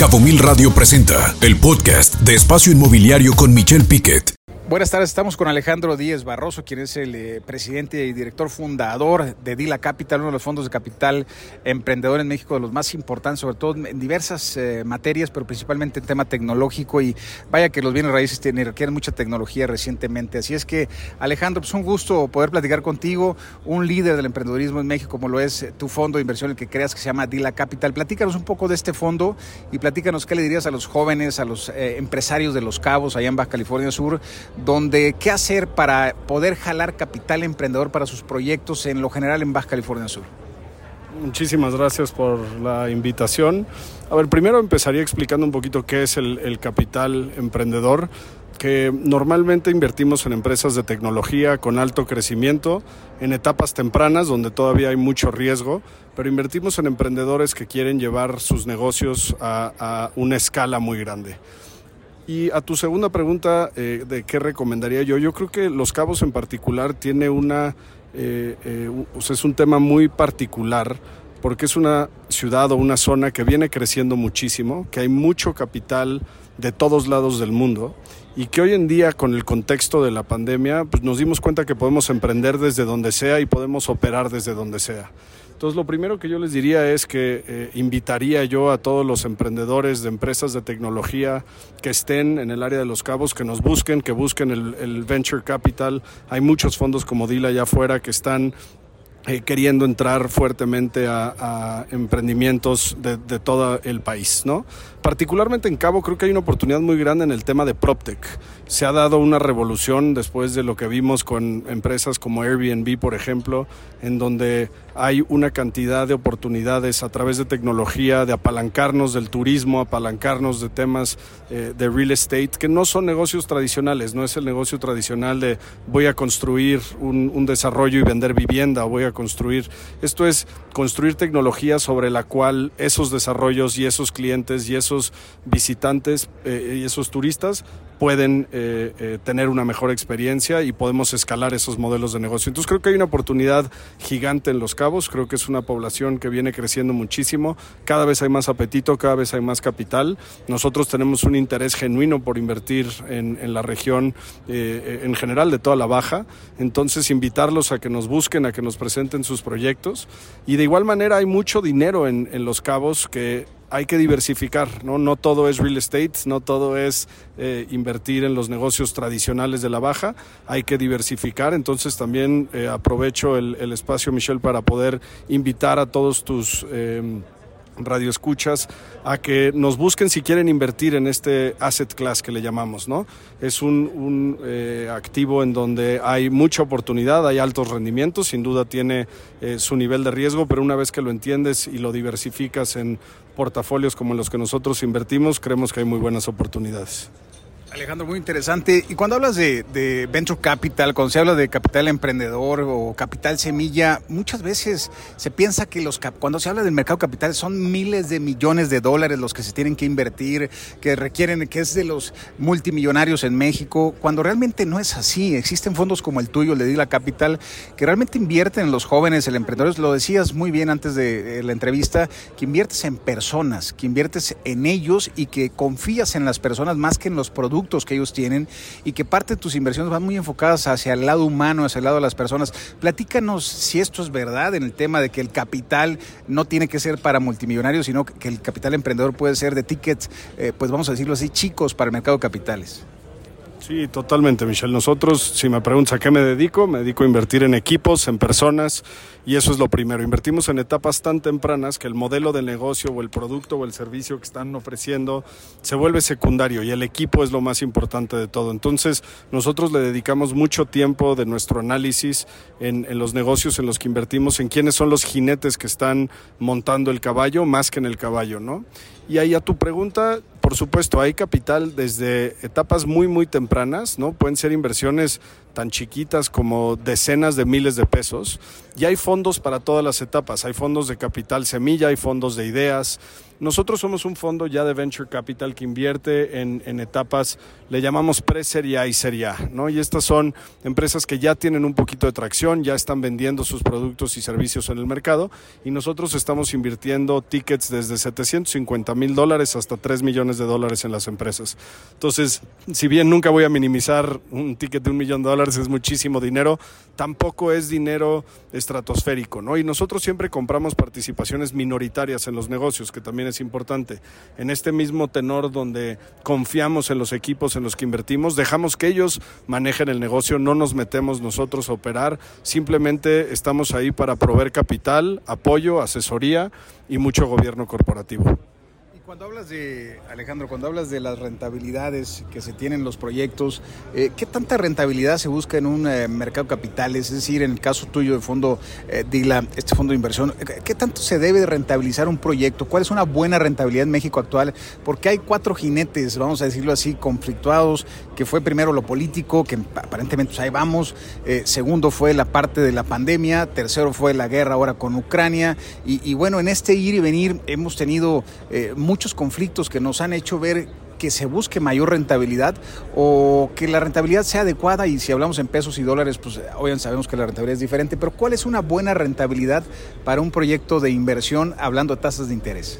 Cabo Mil Radio presenta el podcast de Espacio Inmobiliario con Michelle Piquet. Buenas tardes, estamos con Alejandro Díez Barroso, quien es el eh, presidente y director fundador de Dila Capital, uno de los fondos de capital emprendedor en México, de los más importantes, sobre todo en diversas eh, materias, pero principalmente en tema tecnológico. Y vaya que los bienes raíces tienen, requieren mucha tecnología recientemente. Así es que, Alejandro, pues un gusto poder platicar contigo, un líder del emprendedorismo en México, como lo es tu fondo de inversión, el que creas que se llama Dila Capital. Platícanos un poco de este fondo y platícanos qué le dirías a los jóvenes, a los eh, empresarios de Los Cabos, allá en Baja California Sur donde qué hacer para poder jalar capital emprendedor para sus proyectos en lo general en Baja California Sur. Muchísimas gracias por la invitación. A ver, primero empezaría explicando un poquito qué es el, capital emprendedor que normalmente invertimos en empresas de tecnología con alto crecimiento, en etapas tempranas donde todavía hay mucho riesgo, pero invertimos en emprendedores que quieren llevar sus negocios a una escala muy grande. Y a tu segunda pregunta eh, de qué recomendaría yo, yo creo que Los Cabos en particular tiene una, eh, eh, es un tema muy particular porque es una ciudad o una zona que viene creciendo muchísimo, que hay mucho capital de todos lados del mundo y que hoy en día con el contexto de la pandemia pues nos dimos cuenta que podemos emprender desde donde sea y podemos operar desde donde sea. Entonces, lo primero que yo les diría es que eh, invitaría yo a todos los emprendedores de empresas de tecnología que estén en el área de los cabos, que nos busquen, que busquen el, venture capital. Hay muchos fondos como DILA allá afuera que están eh, queriendo entrar fuertemente a, a emprendimientos de, de, todo el país, ¿no? Particularmente en Cabo creo que hay una oportunidad muy grande en el tema de PropTech. Se ha dado una revolución después de lo que vimos con empresas como Airbnb, por ejemplo, en donde hay una cantidad de oportunidades a través de tecnología, de apalancarnos del turismo, apalancarnos de temas eh, de real estate, que no son negocios tradicionales, no es el negocio tradicional de voy a construir un, desarrollo y vender vivienda, voy a construir. Esto es construir tecnología sobre la cual esos desarrollos y esos clientes y esos visitantes eh, y esos turistas pueden eh, eh, tener una mejor experiencia y podemos escalar esos modelos de negocio. Entonces creo que hay una oportunidad gigante en Los Cabos, creo que es una población que viene creciendo muchísimo, cada vez hay más apetito, cada vez hay más capital. Nosotros tenemos un interés genuino por invertir en, la región eh, en general de toda la baja, entonces invitarlos a que nos busquen, a que nos presenten sus proyectos y de igual manera hay mucho dinero en Los Cabos que hay que diversificar, ¿no? No todo es real estate, no todo es eh, invertir en los negocios tradicionales de la baja, hay que diversificar. Entonces también eh, aprovecho el, el, espacio, Michelle, para poder invitar a todos tus... Eh, radioescuchas a que nos busquen si quieren invertir en este asset class que le llamamos, ¿no? Es un, un eh, activo en donde hay mucha oportunidad, hay altos rendimientos, sin duda tiene eh, su nivel de riesgo, pero una vez que lo entiendes y lo diversificas en portafolios como los que nosotros invertimos, creemos que hay muy buenas oportunidades. Alejandro, muy interesante. Y cuando hablas de, Venture Capital, cuando se habla de capital emprendedor o capital semilla, muchas veces se piensa que los cuando se habla del mercado capital son miles de millones de dólares los que se tienen que invertir, que requieren, que es de los multimillonarios en México, cuando realmente no es así. Existen fondos como el tuyo, el de Dila Capital, que realmente invierten en los jóvenes, el emprendedor. Lo decías muy bien antes de la entrevista, que inviertes en personas, que inviertes en ellos y que confías en las personas más que en los productos productos que ellos tienen y que parte de tus inversiones van muy enfocadas hacia el lado humano, hacia el lado de las personas. Platícanos si esto es verdad en el tema de que el capital no tiene que ser para multimillonarios, sino que el capital emprendedor puede ser de tickets, eh, pues vamos a decirlo así, chicos para el mercado de capitales. Sí, totalmente, Michelle. Nosotros, si me preguntas a qué me dedico, me dedico a invertir en equipos, en personas, y eso es lo primero. Invertimos en etapas tan tempranas que el modelo de negocio o el producto o el servicio que están ofreciendo se vuelve secundario y el equipo es lo más importante de todo. Entonces, nosotros le dedicamos mucho tiempo de nuestro análisis en, en los negocios en los que invertimos, en quiénes son los jinetes que están montando el caballo más que en el caballo, ¿no? Y ahí a tu pregunta, por supuesto, hay capital desde etapas muy, muy tempranas, ¿no? Pueden ser inversiones tan chiquitas como decenas de miles de pesos. Y hay fondos para todas las etapas. Hay fondos de capital semilla, hay fondos de ideas, Nosotros somos un fondo ya de Venture Capital que invierte en, etapas, le llamamos pre-serie A y serie A, ¿no? Y estas son empresas que ya tienen un poquito de tracción, ya están vendiendo sus productos y servicios en el mercado y nosotros estamos invirtiendo tickets desde 750 mil dólares hasta 3 millones de dólares en las empresas. Entonces, si bien nunca voy a minimizar un ticket de un millón de dólares, es muchísimo dinero, tampoco es dinero estratosférico, ¿no? Y nosotros siempre compramos participaciones minoritarias en los negocios, que también es importante. En este mismo tenor donde confiamos en los equipos en los que invertimos, dejamos que ellos manejen el negocio, no nos metemos nosotros a operar, simplemente estamos ahí para proveer capital, apoyo, asesoría y mucho gobierno corporativo. Cuando hablas de, Alejandro, cuando hablas de las rentabilidades que se tienen los proyectos, eh, ¿qué tanta rentabilidad se busca en un eh, mercado capitales? Es decir, en el caso tuyo de fondo eh, DILA, este fondo de inversión, ¿qué tanto se debe de rentabilizar un proyecto? ¿Cuál es una buena rentabilidad en México actual? Porque hay cuatro jinetes, vamos a decirlo así, conflictuados, que fue primero lo político, que aparentemente pues, ahí vamos, segundo fue la parte de la pandemia, tercero fue la guerra ahora con Ucrania, y, y bueno, en este ir y venir hemos tenido muchos muchos conflictos que nos han hecho ver que se busque mayor rentabilidad o que la rentabilidad sea adecuada y si hablamos en pesos y dólares, pues obviamente sabemos que la rentabilidad es diferente, pero ¿cuál es una buena rentabilidad para un proyecto de inversión hablando de tasas de interés?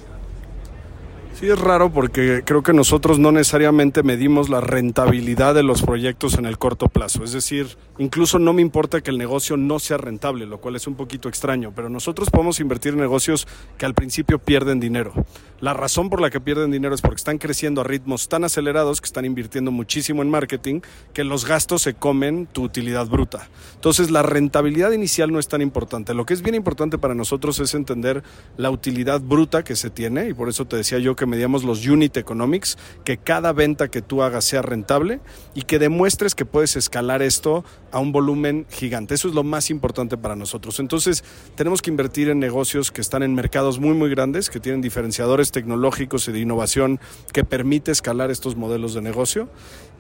Sí, es raro porque creo que nosotros no necesariamente medimos la rentabilidad de los proyectos en el corto plazo. Es decir, incluso no me importa que el negocio no sea rentable, lo cual es un poquito extraño, pero nosotros podemos invertir en negocios que al principio pierden dinero. La razón por la que pierden dinero es porque están creciendo a ritmos tan acelerados que están invirtiendo muchísimo en marketing que los gastos se comen tu utilidad bruta. Entonces la rentabilidad inicial no es tan importante. Lo que es bien importante para nosotros es entender la utilidad bruta que se tiene y por eso te decía yo que medíamos los unit economics, que cada venta que tú hagas sea rentable y que demuestres que puedes escalar esto a un volumen gigante. Eso es lo más importante para nosotros. Entonces tenemos que invertir en negocios que están en mercados muy muy grandes, que tienen diferenciadores tecnológicos y de innovación que permite escalar estos modelos de negocio.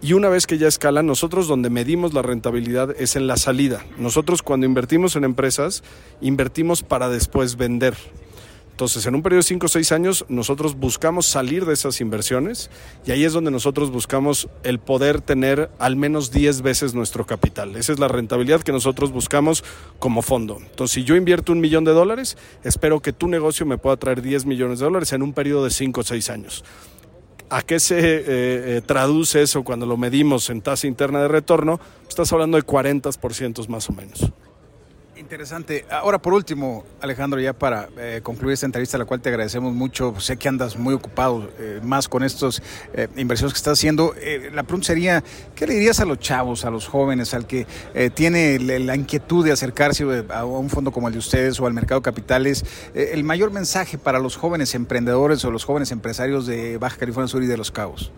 Y una vez que ya escalan, nosotros donde medimos la rentabilidad es en la salida. Nosotros cuando invertimos en empresas, invertimos para después vender. Entonces, en un periodo de 5 o 6 años, nosotros buscamos salir de esas inversiones y ahí es donde nosotros buscamos el poder tener al menos 10 veces nuestro capital. Esa es la rentabilidad que nosotros buscamos como fondo. Entonces, si yo invierto un millón de dólares, espero que tu negocio me pueda traer 10 millones de dólares en un periodo de 5 o 6 años. ¿A qué se eh, eh, traduce eso cuando lo medimos en tasa interna de retorno? Estás hablando de 40% más o menos. Interesante. Ahora, por último, Alejandro, ya para eh, concluir esta entrevista, la cual te agradecemos mucho, sé que andas muy ocupado eh, más con estas eh, inversiones que estás haciendo. la pregunta sería, ¿qué le dirías a los chavos, a los jóvenes, al que tiene la inquietud de acercarse a un fondo como el de ustedes o al mercado de capitales? el mayor mensaje para los jóvenes emprendedores o los jóvenes empresarios de Baja California Sur y de Los Cabos.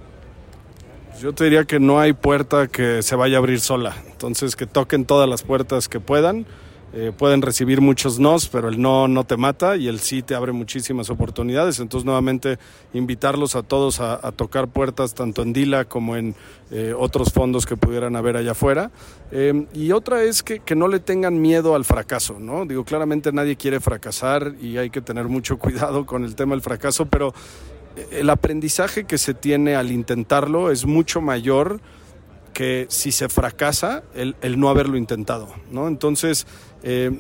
Yo te diría que no hay puerta que se vaya a abrir sola, entonces que toquen todas las puertas que puedan eh, pueden recibir muchos nos, pero el no no te mata y el sí te abre muchísimas oportunidades. Entonces, nuevamente, invitarlos a todos a, tocar puertas, tanto en Dila como en eh, otros fondos que pudieran haber allá afuera. Eh, y otra es que, que, no le tengan miedo al fracaso, ¿no? Digo, claramente nadie quiere fracasar y hay que tener mucho cuidado con el tema del fracaso, pero el aprendizaje que se tiene al intentarlo es mucho mayor que si se fracasa, el, el no haberlo intentado, ¿no? Entonces, eh,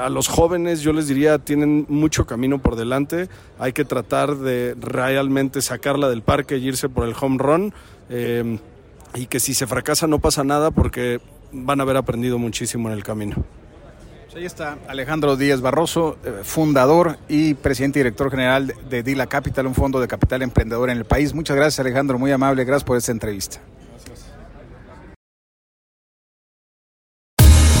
a los jóvenes yo les diría, tienen mucho camino por delante, hay que tratar de realmente sacarla del parque y irse por el home run, eh, y que si se fracasa no pasa nada porque van a haber aprendido muchísimo en el camino. Pues ahí está Alejandro Díaz Barroso, eh, fundador y presidente y director general de Dila Capital, un fondo de capital emprendedor en el país. Muchas gracias Alejandro, muy amable, gracias por esta entrevista.